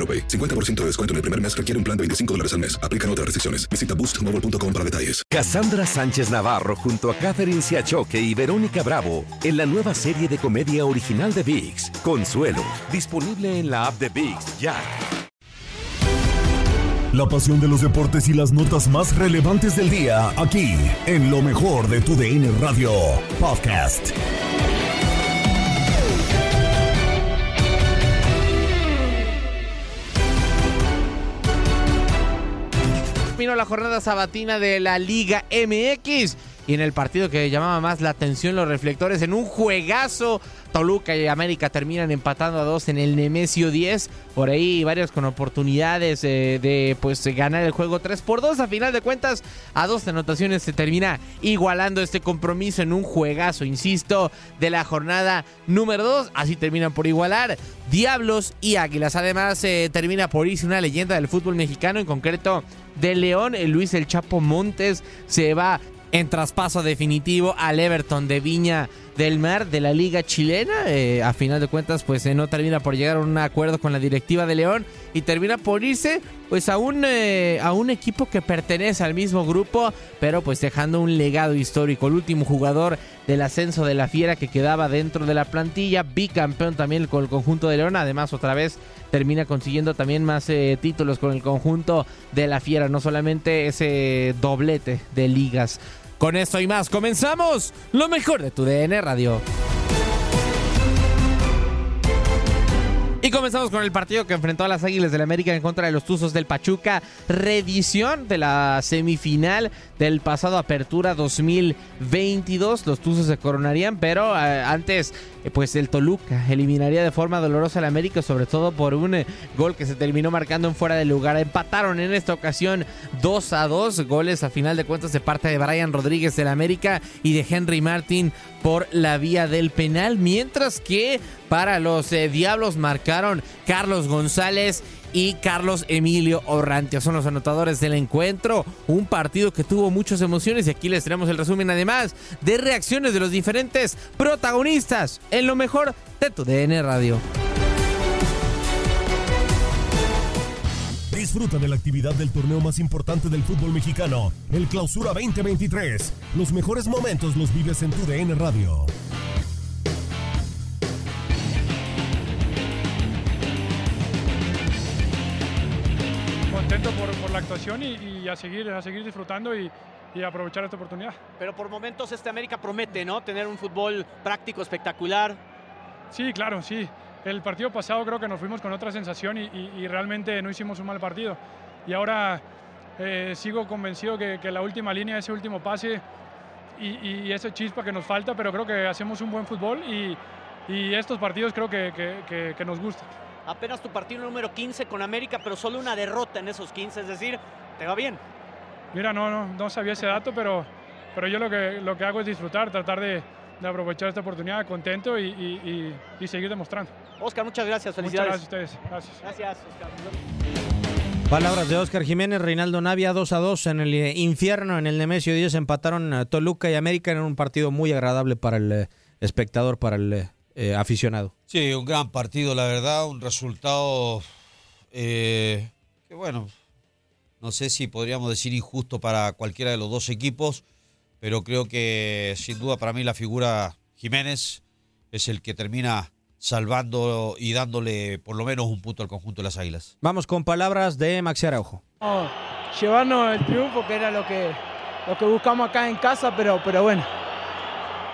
AroPay. 50% de descuento en el primer mes requiere un plan de 25 dólares al mes. Aplican otras restricciones. Visita boostmobile.com para detalles. Cassandra Sánchez Navarro junto a Catherine Siachoque y Verónica Bravo en la nueva serie de comedia original de VIX, Consuelo, disponible en la app de VIX ya. La pasión de los deportes y las notas más relevantes del día, aquí, en lo mejor de tu DN Radio Podcast. Terminó la jornada sabatina de la Liga MX. Y en el partido que llamaba más la atención los reflectores, en un juegazo, Toluca y América terminan empatando a dos en el Nemesio 10. Por ahí varios con oportunidades eh, de pues ganar el juego 3 por 2. A final de cuentas, a dos anotaciones se termina igualando este compromiso en un juegazo, insisto, de la jornada número 2. Así terminan por igualar Diablos y Águilas. Además, eh, termina por irse una leyenda del fútbol mexicano, en concreto de León, el Luis El Chapo Montes se va en traspaso definitivo al Everton de Viña del Mar de la Liga Chilena. Eh, a final de cuentas, pues eh, no termina por llegar a un acuerdo con la directiva de León y termina por irse pues a un, eh, a un equipo que pertenece al mismo grupo, pero pues dejando un legado histórico. El último jugador del ascenso de la Fiera que quedaba dentro de la plantilla, bicampeón también con el conjunto de León, además otra vez termina consiguiendo también más títulos con el conjunto de la Fiera, no solamente ese doblete de ligas. Con esto y más, comenzamos lo mejor de tu DN Radio. Comenzamos con el partido que enfrentó a las Águilas del América en contra de los Tuzos del Pachuca. Reedición de la semifinal del pasado Apertura 2022. Los Tuzos se coronarían, pero eh, antes, eh, pues el Toluca eliminaría de forma dolorosa al América, sobre todo por un eh, gol que se terminó marcando en fuera de lugar. Empataron en esta ocasión 2 a 2 goles a final de cuentas de parte de Brian Rodríguez del América y de Henry Martin por la vía del penal, mientras que para los Diablos marcaron Carlos González y Carlos Emilio Orrantia. Son los anotadores del encuentro. Un partido que tuvo muchas emociones y aquí les tenemos el resumen además de reacciones de los diferentes protagonistas en lo mejor de tu DN Radio. Disfruta de la actividad del torneo más importante del fútbol mexicano, el Clausura 2023. Los mejores momentos los vives en tu DN Radio. Contento por, por la actuación y, y a, seguir, a seguir disfrutando y, y aprovechar esta oportunidad. Pero por momentos este América promete, ¿no? Tener un fútbol práctico, espectacular. Sí, claro, sí. El partido pasado creo que nos fuimos con otra sensación y, y- realmente no hicimos un mal partido. Y ahora eh, sigo convencido que, que la última línea, ese último pase y, ese chispa que nos falta, pero creo que hacemos un buen fútbol y, estos partidos creo que- que nos gustan. Apenas tu partido número 15 con América, pero solo una derrota en esos 15, es decir, te va bien. Mira, no, no, no sabía ese dato, pero, pero yo lo que, lo que hago es disfrutar, tratar de, de aprovechar esta oportunidad contento y, y- y- y seguir demostrando. Oscar, muchas gracias, Muchas felicidades. gracias a ustedes. Gracias. Gracias, Oscar. Palabras de Oscar Jiménez, Reinaldo Navia, 2 a 2 en el eh, infierno, en el Nemesio 10 empataron a Toluca y América en un partido muy agradable para el eh, espectador, para el eh, aficionado. Sí, un gran partido, la verdad, un resultado que bueno, no sé si podríamos decir injusto para cualquiera de los dos equipos, pero creo que sin duda para mí la figura Jiménez es el que termina salvando y dándole por lo menos un punto al conjunto de las Águilas. Vamos con palabras de Maxi Araujo. llevarnos el triunfo, que era lo que, lo que buscamos acá en casa, pero, pero bueno,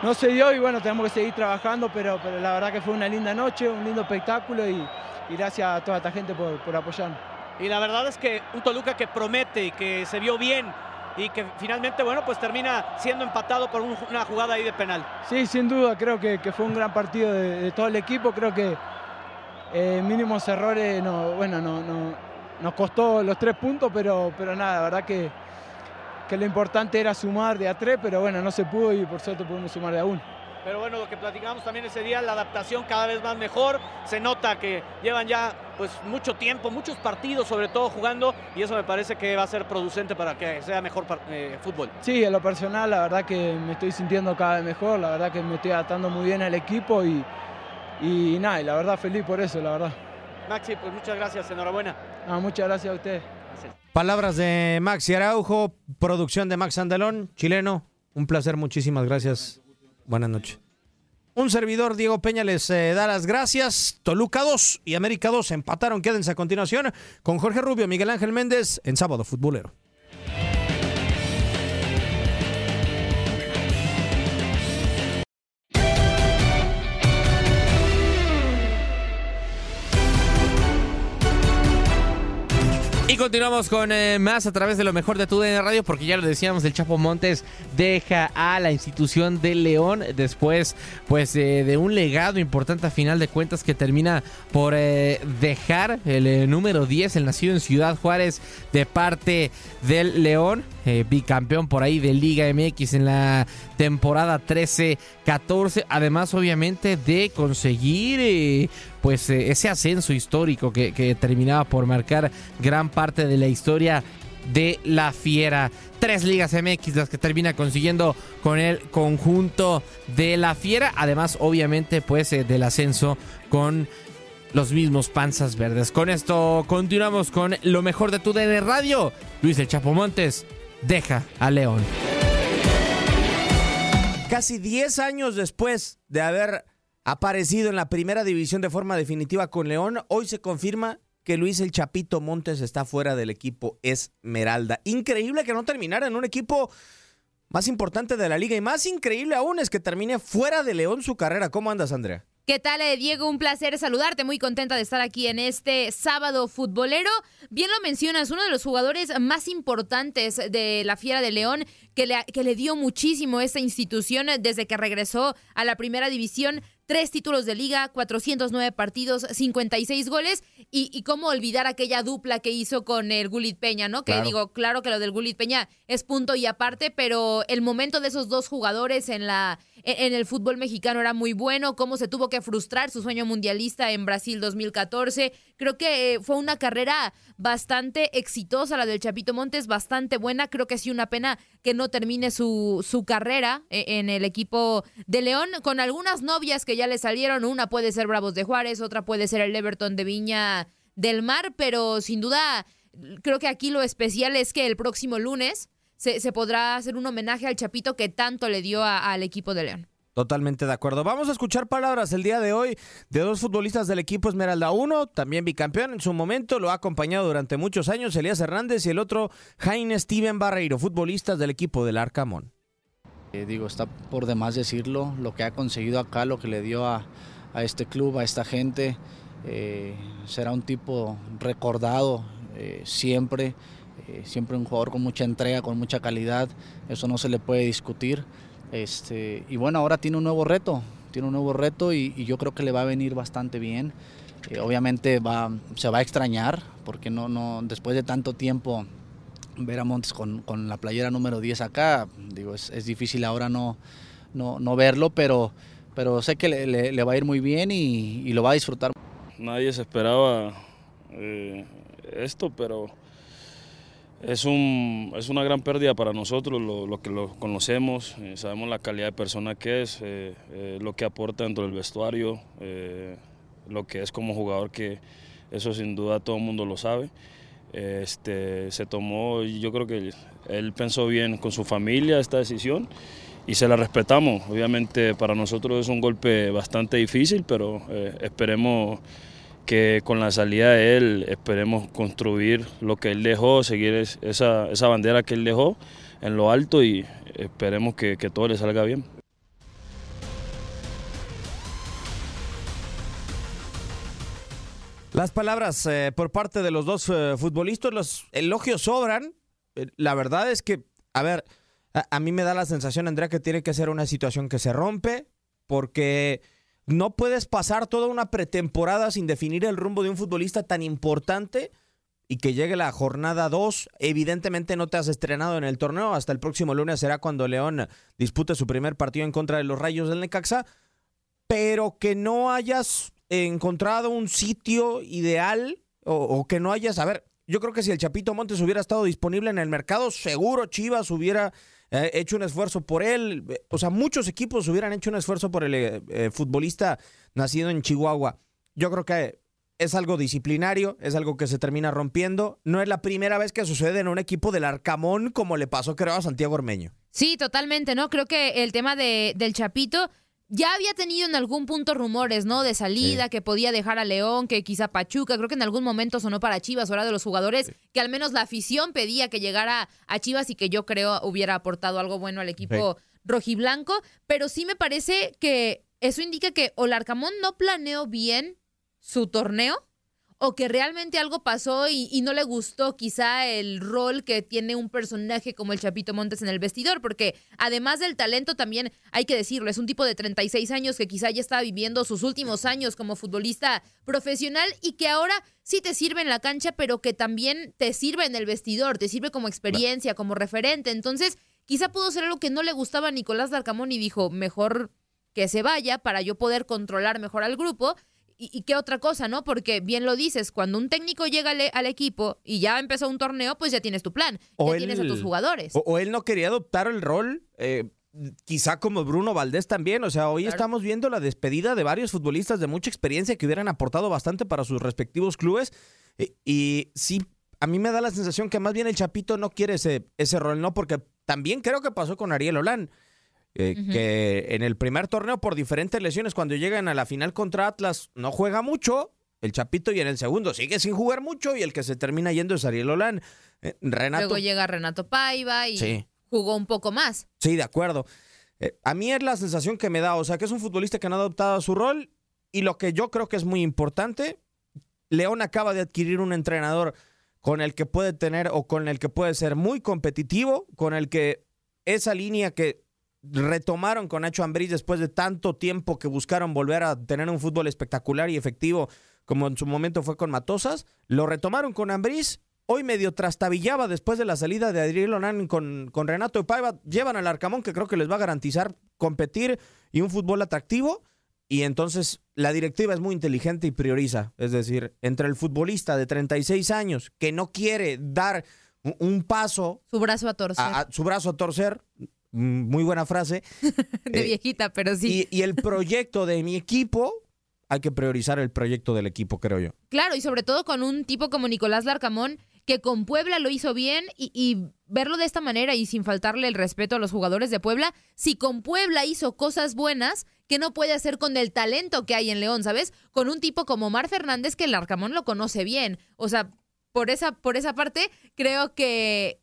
no se dio y bueno, tenemos que seguir trabajando, pero, pero la verdad que fue una linda noche, un lindo espectáculo y, gracias a toda esta gente por, por apoyarnos. Y la verdad es que un Toluca que promete y que se vio bien y que finalmente, bueno, pues termina siendo empatado por una jugada ahí de penal. Sí, sin duda, creo que, fue un gran partido de, todo el equipo, creo que eh, mínimos errores, no, bueno, no, no, nos costó los tres puntos, pero, pero nada, la verdad que, que lo importante era sumar de a tres, pero bueno, no se pudo y por suerte pudimos sumar de a uno. Pero bueno, lo que platicamos también ese día, la adaptación cada vez más mejor. Se nota que llevan ya pues mucho tiempo, muchos partidos sobre todo jugando y eso me parece que va a ser producente para que sea mejor eh, fútbol. Sí, en lo personal la verdad que me estoy sintiendo cada vez mejor, la verdad que me estoy adaptando muy bien al equipo y, y nada, y la verdad feliz por eso, la verdad. Maxi, pues muchas gracias, enhorabuena. muchas gracias a usted. Palabras de Maxi Araujo, producción de Max Andalón, chileno. Un placer, muchísimas gracias. Buenas noches. Un servidor, Diego Peña, les eh, da las gracias. Toluca 2 y América 2 empataron. Quédense a continuación con Jorge Rubio, Miguel Ángel Méndez en Sábado Futbolero. Continuamos con eh, más a través de lo mejor de tu DN Radio, porque ya lo decíamos, el Chapo Montes deja a la institución de León después pues eh, de un legado importante a final de cuentas que termina por eh, dejar el número 10, el nacido en Ciudad Juárez, de parte del León, bicampeón por ahí de Liga MX en la temporada 13-14, además obviamente de conseguir pues eh, ese ascenso histórico que, terminaba por marcar gran parte de la historia de la Fiera. Tres ligas MX las que termina consiguiendo con el conjunto de la Fiera. Además, obviamente, pues eh, del ascenso con los mismos panzas verdes. Con esto continuamos con lo mejor de tu DN Radio. Luis El Chapo Montes deja a León. Casi 10 años después de haber aparecido en la primera división de forma definitiva con León, hoy se confirma que Luis el Chapito Montes está fuera del equipo Esmeralda. Increíble que no terminara en un equipo más importante de la liga y más increíble aún es que termine fuera de León su carrera. ¿Cómo andas, Andrea? ¿Qué tal, eh, Diego? Un placer saludarte. Muy contenta de estar aquí en este sábado futbolero. Bien lo mencionas, uno de los jugadores más importantes de la Fiera de León, que le, dio muchísimo esta institución desde que regresó a la primera división tres títulos de liga, 409 partidos, 56 goles. Y, y cómo olvidar aquella dupla que hizo con el Gulit Peña, ¿no? Que digo, claro que lo del Gulit Peña es punto y aparte, pero el momento de esos dos jugadores en la en el fútbol mexicano era muy bueno, cómo se tuvo que frustrar su sueño mundialista en Brasil 2014. Creo que eh, fue una carrera bastante exitosa la del Chapito Montes, bastante buena. Creo que sí una pena que no termine su, su carrera eh, en el equipo de León, con algunas novias que ya le salieron. Una puede ser Bravos de Juárez, otra puede ser el Everton de Viña del Mar, pero sin duda creo que aquí lo especial es que el próximo lunes se, podrá hacer un homenaje al Chapito que tanto le dio al equipo de León. Totalmente de acuerdo. Vamos a escuchar palabras el día de hoy de dos futbolistas del equipo Esmeralda. Uno, también bicampeón en su momento, lo ha acompañado durante muchos años, Elías Hernández, y el otro, Jaime Steven Barreiro, futbolistas del equipo del Arcamón. Eh, digo, está por demás decirlo, lo que ha conseguido acá, lo que le dio a, este club, a esta gente. Eh, será un tipo recordado eh, siempre. Eh, siempre un jugador con mucha entrega, con mucha calidad, eso no se le puede discutir. Este, y bueno, ahora tiene un nuevo reto, tiene un nuevo reto y, yo creo que le va a venir bastante bien. Eh, obviamente va, se va a extrañar, porque no, no, después de tanto tiempo ver a Montes con, con la playera número 10 acá, digo, es, es difícil ahora no, no, no, verlo, pero, pero sé que le, le, va a ir muy bien y, lo va a disfrutar. Nadie se esperaba eh, esto, pero Es, un, es una gran pérdida para nosotros, lo, lo que lo conocemos, eh, sabemos la calidad de persona que es, eh, eh, lo que aporta dentro del vestuario, eh, lo que es como jugador, que eso sin duda todo el mundo lo sabe. Este, se tomó, yo creo que él pensó bien con su familia esta decisión y se la respetamos. Obviamente para nosotros es un golpe bastante difícil, pero eh, esperemos que con la salida de él esperemos construir lo que él dejó, seguir es- esa, esa bandera que él dejó en lo alto y esperemos que, que todo le salga bien. Las palabras eh, por parte de los dos eh, futbolistas, los elogios sobran. Eh, la verdad es que, a ver, a mí me da la sensación, Andrea, que tiene que ser una situación que se rompe, porque no puedes pasar toda una pretemporada sin definir el rumbo de un futbolista tan importante y que llegue la jornada 2. Evidentemente no te has estrenado en el torneo. Hasta el próximo lunes será cuando León dispute su primer partido en contra de los Rayos del Necaxa. Pero que no hayas encontrado un sitio ideal o, o que no hayas... A ver, yo creo que si el Chapito Montes hubiera estado disponible en el mercado, seguro Chivas hubiera eh, hecho un esfuerzo por él. Eh, O sea, muchos equipos hubieran hecho un esfuerzo por el eh, eh, futbolista nacido en Chihuahua. Yo creo que es algo disciplinario, es algo que se termina rompiendo. No es la primera vez que sucede en un equipo del Arcamón como le pasó, creo, a Santiago Ormeño. Sí, totalmente, ¿no? Creo que el tema de, del Chapito ya había tenido en algún punto rumores, ¿no? De salida, que podía dejar a León, que quizá Pachuca, creo que en algún momento sonó para Chivas, hora de los jugadores, que al menos la afición pedía que llegara a Chivas y que yo creo hubiera aportado algo bueno al equipo rojiblanco, pero sí me parece que eso indica que o Larcamón no planeó bien su torneo o que realmente algo pasó y, y no le gustó quizá el rol que tiene un personaje como el Chapito Montes en el vestidor, porque además del talento también hay que decirlo, es un tipo de 36 años que quizá ya está viviendo sus últimos años como futbolista profesional y que ahora sí te sirve en la cancha, pero que también te sirve en el vestidor, te sirve como experiencia, como referente. Entonces, quizá pudo ser algo que no le gustaba a Nicolás Darcamón y dijo, mejor que se vaya para yo poder controlar mejor al grupo. ¿Y, y qué otra cosa, no? Porque bien lo dices, cuando un técnico llega al, al equipo y ya empezó un torneo, pues ya tienes tu plan, O ya él- tienes a tus jugadores. O, o él no quería adoptar el rol, eh, quizá como Bruno Valdés también. O sea, hoy estamos viendo la despedida de varios futbolistas de mucha experiencia que hubieran aportado bastante para sus respectivos clubes. Eh, y sí, a mí me da la sensación que más bien el Chapito no quiere ese, ese rol, ¿no? Porque también creo que pasó con Ariel Olán. Eh. Que en el primer torneo, por diferentes lesiones, cuando llegan a la final contra Atlas, no juega mucho. El Chapito y en el segundo sigue sin jugar mucho y el que se termina yendo es Ariel Olán. Eh, Renato. Luego llega Renato Paiva y Sí. jugó un poco más. Sí, de acuerdo. Eh, a mí es la sensación que me da, o sea, que es un futbolista que no ha adoptado su rol y lo que yo creo que es muy importante, León acaba de adquirir un entrenador con el que puede tener o con el que puede ser muy competitivo, con el que esa línea que retomaron con Nacho Ambriz después de tanto tiempo que buscaron volver a tener un fútbol espectacular y efectivo como en su momento fue con Matosas, lo retomaron con Ambriz. Hoy medio trastabillaba después de la salida de Adriel Onan con, con Renato Paiva. Llevan al Arcamón que creo que les va a garantizar competir y un fútbol atractivo. Y entonces la directiva es muy inteligente y prioriza. Es decir, entre el futbolista de 36 años que no quiere dar un- paso Su brazo a torcer. a, a- su brazo a torcer, muy buena frase, de eh, viejita, pero sí. y, y el proyecto de mi equipo, hay que priorizar el proyecto del equipo, creo yo. Claro, y sobre todo con un tipo como Nicolás Larcamón, que con Puebla lo hizo bien y, y verlo de esta manera y sin faltarle el respeto a los jugadores de Puebla, si con Puebla hizo cosas buenas, que no puede hacer con el talento que hay en León, ¿sabes? Con un tipo como Mar Fernández que Larcamón lo conoce bien. O sea, por esa, por esa parte, creo que,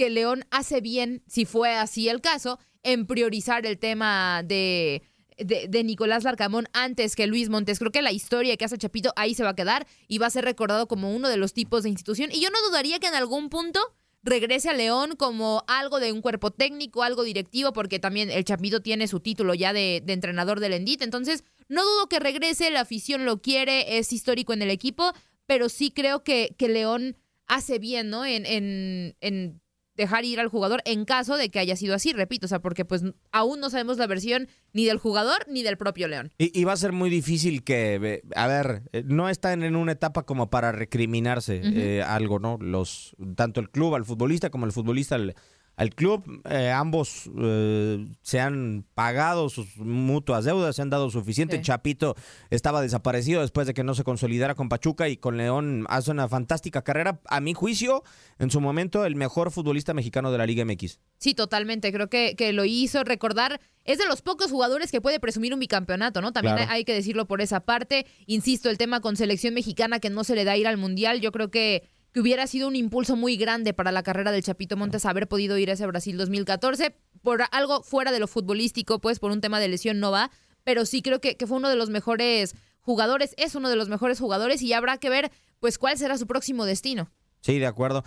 que León hace bien, si fue así el caso, en priorizar el tema de, de, Nicolás Larcamón antes que Luis Montes. Creo que la historia que hace Chapito ahí se va a quedar y va a ser recordado como uno de los tipos de institución. Y yo no dudaría que en algún punto regrese a León como algo de un cuerpo técnico, algo directivo, porque también el Chapito tiene su título ya de, entrenador del Endit. Entonces, no dudo que regrese, la afición lo quiere, es histórico en el equipo, pero sí creo que, que León hace bien, ¿no? En, en dejar ir al jugador en caso de que haya sido así, repito, o sea, porque pues aún no sabemos la versión ni del jugador ni del propio León. Y, y va a ser muy difícil que, a ver, eh, no están en una etapa como para recriminarse eh, algo, ¿no? Los, tanto el club al futbolista como el futbolista al, al club, eh, ambos eh, se han pagado sus mutuas deudas, se han dado suficiente. Sí. Chapito estaba desaparecido después de que no se consolidara con Pachuca y con León hace una fantástica carrera. A mi juicio, en su momento, el mejor futbolista mexicano de la Liga MX. Sí, totalmente. Creo que, que lo hizo recordar. Es de los pocos jugadores que puede presumir un bicampeonato, ¿no? También Claro. hay que decirlo por esa parte. Insisto, el tema con selección mexicana que no se le da ir al mundial. Yo creo que, que hubiera sido un impulso muy grande para la carrera del Chapito Montes haber podido ir a ese Brasil 2014. Por algo fuera de lo futbolístico, pues por un tema de lesión no va. Pero sí creo que, que fue uno de los mejores jugadores. Es uno de los mejores jugadores y habrá que ver, pues, cuál será su próximo destino. Sí, de acuerdo.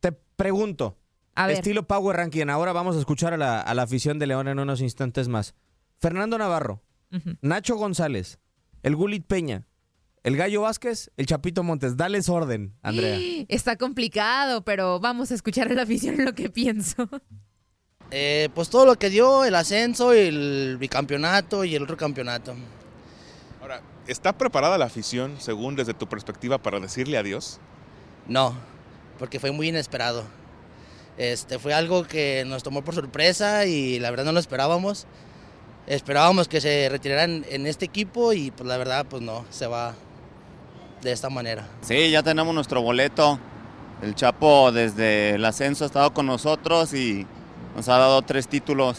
Te pregunto, A ver. estilo Power Ranking, ahora vamos a escuchar a la, a la afición de León en unos instantes más. Fernando Navarro, Nacho González, el Gulit Peña, el Gallo Vázquez, el Chapito Montes. Dales orden, Andrea. Está complicado, pero vamos a escuchar a la afición lo que pienso. Eh, pues todo lo que dio, el ascenso, el bicampeonato y el otro campeonato. Ahora, ¿está preparada la afición, según desde tu perspectiva, para decirle adiós? No, porque fue muy inesperado. Este, fue algo que nos tomó por sorpresa y la verdad no lo esperábamos. Esperábamos que se retiraran en este equipo y pues la verdad pues no, se va de esta manera. Sí, ya tenemos nuestro boleto. El Chapo desde el ascenso ha estado con nosotros y nos ha dado tres títulos.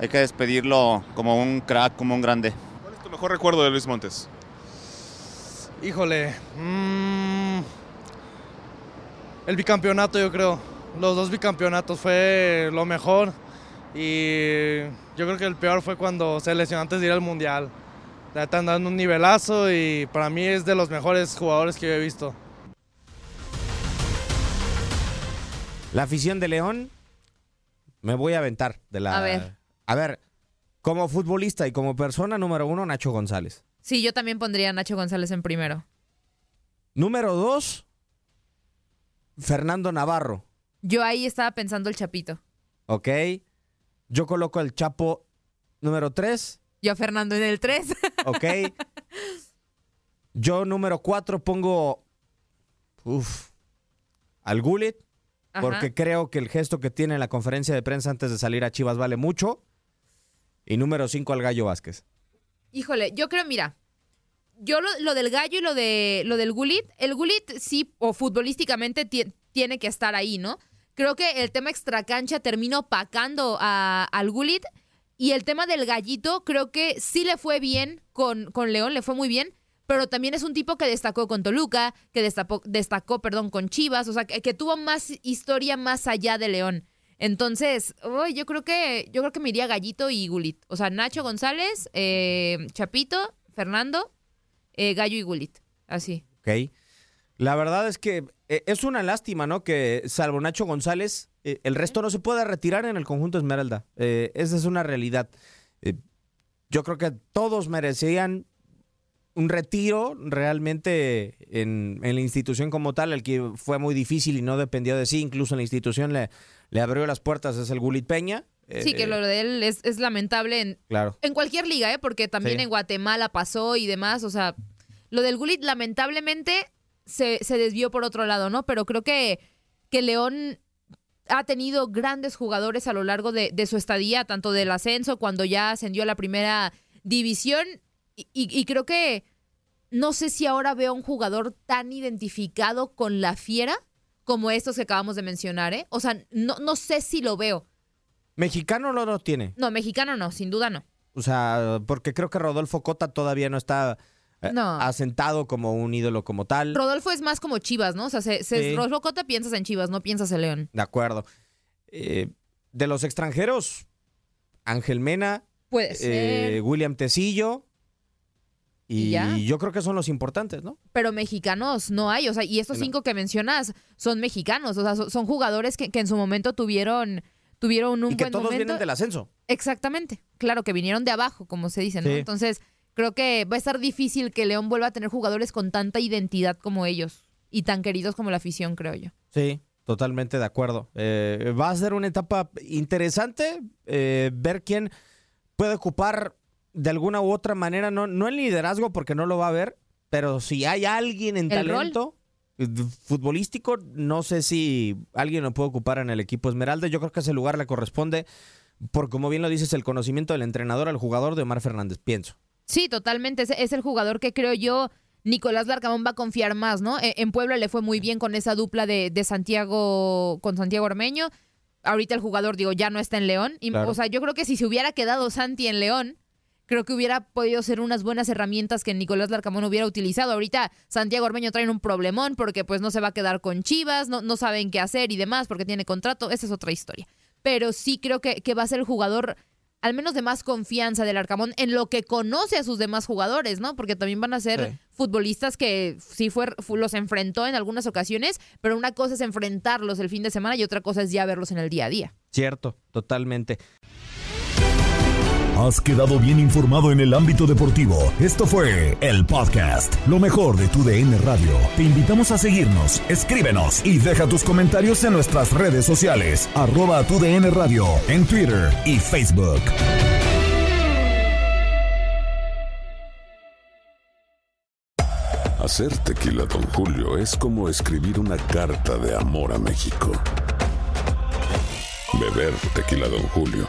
Hay que despedirlo como un crack, como un grande. ¿Cuál es tu mejor recuerdo de Luis Montes? Híjole. mm, el bicampeonato, yo creo. Los dos bicampeonatos fue lo mejor. Y yo creo que el peor fue cuando se lesionó antes de ir al mundial. Ya están dando un nivelazo y para mí es de los mejores jugadores que yo he visto. La afición de León, me voy a aventar de la... A ver. A ver, como futbolista y como persona, número uno, Nacho González. Sí, yo también pondría a Nacho González en primero. Número dos, Fernando Navarro. Yo ahí estaba pensando el Chapito. ¿Ok? Yo coloco al Chapo número tres. Yo a Fernando en el 3. ¿Ok? Yo número cuatro pongo uf, al Gullit, Ajá. porque creo que el gesto que tiene en la conferencia de prensa antes de salir a Chivas vale mucho. Y número cinco al Gallo Vázquez. Híjole, yo creo, mira, yo lo, lo del gallo y lo de lo del Gulit, el Gulit sí, o futbolísticamente ti- tiene que estar ahí, ¿no? Creo que el tema extracancha termina opacando a- al Gulit y el tema del gallito creo que sí le fue bien con, con León, le fue muy bien, pero también es un tipo que destacó con Toluca, que destacó, perdón, con Chivas, o sea, que, tuvo más historia más allá de León. Entonces, uy, yo creo que yo creo que me iría Gallito y Gulit. O sea, Nacho González, eh, Chapito, Fernando, eh, Gallo y Gulit. Así. ¿Ok? La verdad es que eh, es una lástima, ¿no? Que salvo Nacho González, eh, el resto no se pueda retirar en el conjunto Esmeralda. Eh, esa es una realidad. Eh, yo creo que todos merecían un retiro realmente en, en la institución como tal, el que fue muy difícil y no dependió de sí, incluso en la institución le, le abrió las puertas, es el Gulit Peña. Sí, que lo de él es, es lamentable en, Claro. en cualquier liga, ¿eh? Porque también Sí. en Guatemala pasó y demás. O sea, lo del Gulit lamentablemente se, se desvió por otro lado, ¿no? Pero creo que, que León ha tenido grandes jugadores a lo largo de, de su estadía, tanto del ascenso, cuando ya ascendió a la primera división. Y, y- y creo que no sé si ahora veo un jugador tan identificado con la fiera como estos que acabamos de mencionar, ¿eh? O sea, no, no sé si lo veo. Mexicano no lo tiene. No, mexicano no, sin duda no. O sea, porque creo que Rodolfo Cota todavía no está No. asentado como un ídolo como tal. Rodolfo es más como Chivas, ¿no? O sea, se, se- Sí. Rodolfo Cota piensas en Chivas, no piensas en León. De acuerdo. Eh, de los extranjeros, Ángel Mena, eh. William Tecillo. ¿Y yo creo que son los importantes, ¿no? Pero mexicanos no hay, o sea, y estos No. cinco que mencionas son mexicanos, o sea, son, son jugadores que, que en su momento tuvieron, tuvieron un y que buen todos momento. vienen del ascenso. Exactamente, claro, que vinieron de abajo, como se dice, ¿no? Sí. Entonces, creo que va a estar difícil que León vuelva a tener jugadores con tanta identidad como ellos y tan queridos como la afición, creo yo. Sí, totalmente de acuerdo. Eh, va a ser una etapa interesante eh, ver quién puede ocupar de alguna u otra manera, no, no el liderazgo porque no lo va a ver, pero si hay alguien en ¿El rol? talento eh, futbolístico, no sé si alguien lo puede ocupar en el equipo Esmeralda. Yo creo que ese lugar le corresponde, por como bien lo dices, el conocimiento del entrenador al jugador de Omar Fernández, pienso. Sí, totalmente. Es, es el jugador que creo yo Nicolás Larcamón va a confiar más, ¿no? E- En Puebla le fue muy bien con esa dupla de, de Santiago con Santiago Ormeño. Ahorita el jugador, digo, ya no está en León. Y, Claro. O sea, yo creo que si se hubiera quedado Santi en León, creo que hubiera podido ser unas buenas herramientas que Nicolás Larcamón hubiera utilizado. Ahorita Santiago Ormeño trae un problemón porque pues no se va a quedar con Chivas, no, no saben qué hacer y demás porque tiene contrato. Esa es otra historia. Pero sí creo que, que va a ser el jugador al menos de más confianza del Arcamón en lo que conoce a sus demás jugadores, ¿no? Porque también van a ser Sí. futbolistas que sí fue, fu- los enfrentó en algunas ocasiones, pero una cosa es enfrentarlos el fin de semana y otra cosa es ya verlos en el día a día. Cierto, totalmente. Has quedado bien informado en el ámbito deportivo. Esto fue el podcast, lo mejor de tu DN Radio. Te invitamos a seguirnos, escríbenos y deja tus comentarios en nuestras redes sociales, arroba tu DN Radio, en Twitter y Facebook. Hacer tequila, Don Julio, es como escribir una carta de amor a México. Beber tequila, Don Julio,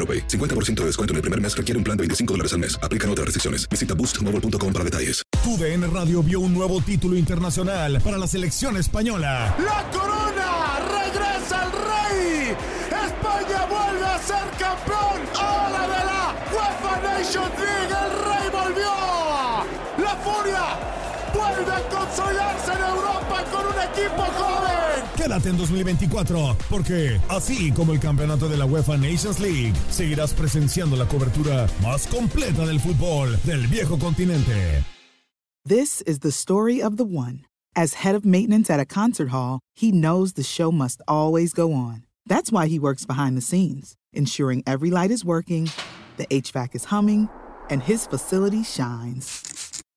AroPay. 50% de descuento en el primer mes requiere un plan de 25 dólares al mes. Aplican otras restricciones. Visita boostmobile.com para detalles. Tu DN Radio vio un nuevo título internacional para la selección española. ¡La corona! ¡Regresa el rey! ¡España vuelve a ser campeón! ¡Ahora de la UEFA Nations League! ¡El rey volvió! ¡La furia! ¡Vuelve a consolidarse en Europa con un equipo joven! Quédate en 2024, porque así como el campeonato de la UEFA Nations League, seguirás presenciando la cobertura más completa del fútbol del viejo continente. This is the story of the one. As head of maintenance at a concert hall, he knows the show must always go on. That's why he works behind the scenes, ensuring every light is working, the HVAC is humming, and his facility shines.